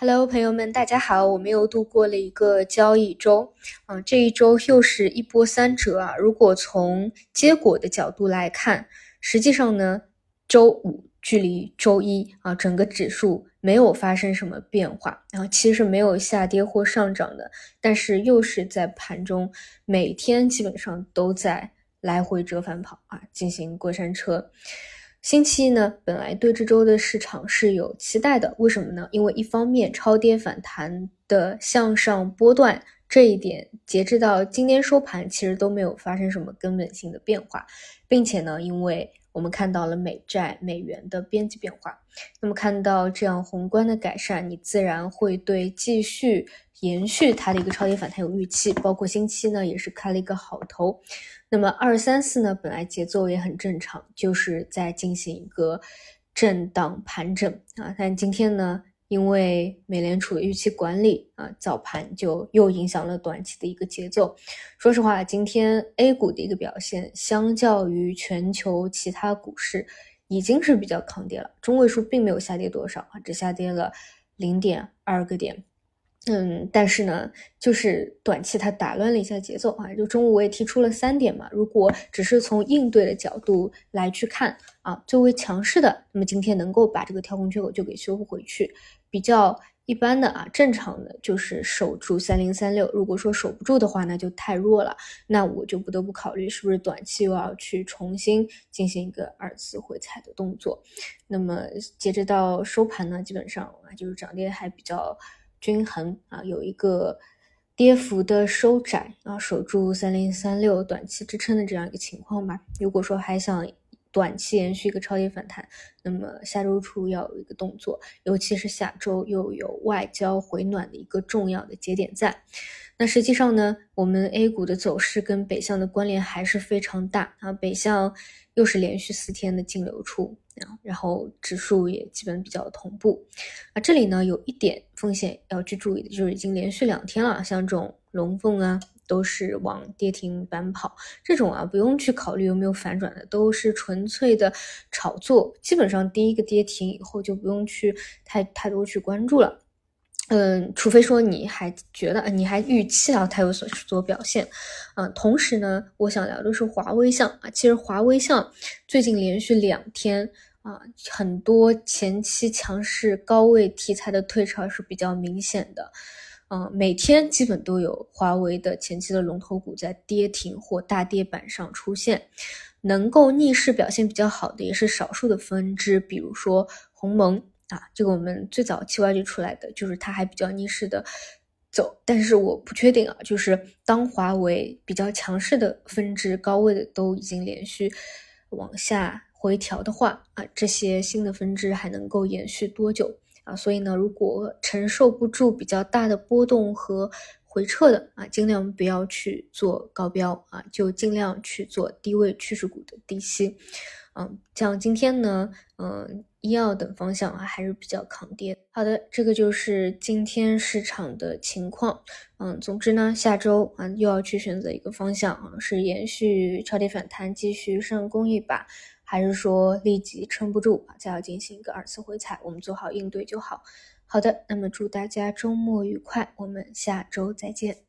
Hello，朋友们，大家好！我们又度过了一个交易周，啊，这一周又是一波三折啊。如果从结果的角度来看，实际上呢，周五距离周一啊，整个指数没有发生什么变化，然后其实没有下跌或上涨的，但是又是在盘中每天基本上都在来回折返跑啊，进行过山车。星期一呢，本来对这周的市场是有期待的，为什么呢？因为一方面超跌反弹的向上波段这一点，截至到今天收盘，其实都没有发生什么根本性的变化，并且呢，因为我们看到了美债美元的边际变化，那么看到这样宏观的改善，你自然会对继续延续它的一个超跌反弹有预期，包括星期呢也是开了一个好头。那么二三四呢，本来节奏也很正常，就是在进行一个震荡盘整啊。但今天呢，因为美联储的预期管理啊，早盘就又影响了短期的一个节奏。说实话，今天 A 股的一个表现，相较于全球其他股市，已经是比较抗跌了。中位数并没有下跌多少啊，只下跌了零点二个点。嗯，但是呢，就是短期它打乱了一下节奏啊。就中午我也提出了三点嘛，如果只是从应对的角度来去看啊，最为强势的，那么今天能够把这个跳空缺口就给修复回去。比较一般的啊，正常的就是守住三零三六。如果说守不住的话，那就太弱了，那我就不得不考虑是不是短期又要去重新进行一个二次回踩的动作。那么截止到收盘呢，基本上啊，就是涨跌还比较。均衡啊，有一个跌幅的收窄啊，守住三零三六短期支撑的这样一个情况吧。如果说还想短期延续一个超跌反弹，那么下周初要有一个动作，尤其是下周又有外交回暖的一个重要的节点在。那实际上呢，我们 A 股的走势跟北向的关联还是非常大啊，北向又是连续四天的净流出啊。然后指数也基本比较同步，啊，这里呢有一点风险要去注意的，就是已经连续两天了，像这种龙凤啊，都是往跌停板跑，这种啊不用去考虑有没有反转的，都是纯粹的炒作，基本上第一个跌停以后就不用去太太多去关注了。嗯，除非说你还觉得，你还预期到它有所做表现，啊，同时呢，我想聊的是华为项啊，其实华为项最近连续两天啊，很多前期强势高位题材的退潮是比较明显的，嗯，每天基本都有华为的前期的龙头股在跌停或大跌板上出现，能够逆势表现比较好的也是少数的分支，比如说鸿蒙。啊，这个我们最早期挖掘出来的，就是它还比较逆势的走，但是我不确定啊，就是当华为比较强势的分支高位的都已经连续往下回调的话啊，这些新的分支还能够延续多久啊？所以呢，如果承受不住比较大的波动和回撤的啊，尽量不要去做高标啊，就尽量去做低位趋势股的低吸。嗯，像今天呢，嗯。医药等方向啊还是比较抗跌。好的，这个就是今天市场的情况。嗯，总之呢，下周啊又要去选择一个方向啊，是延续超跌反弹，继续上攻一把，还是说立即撑不住啊，再要进行一个二次回踩？我们做好应对就好。好的，那么祝大家周末愉快，我们下周再见。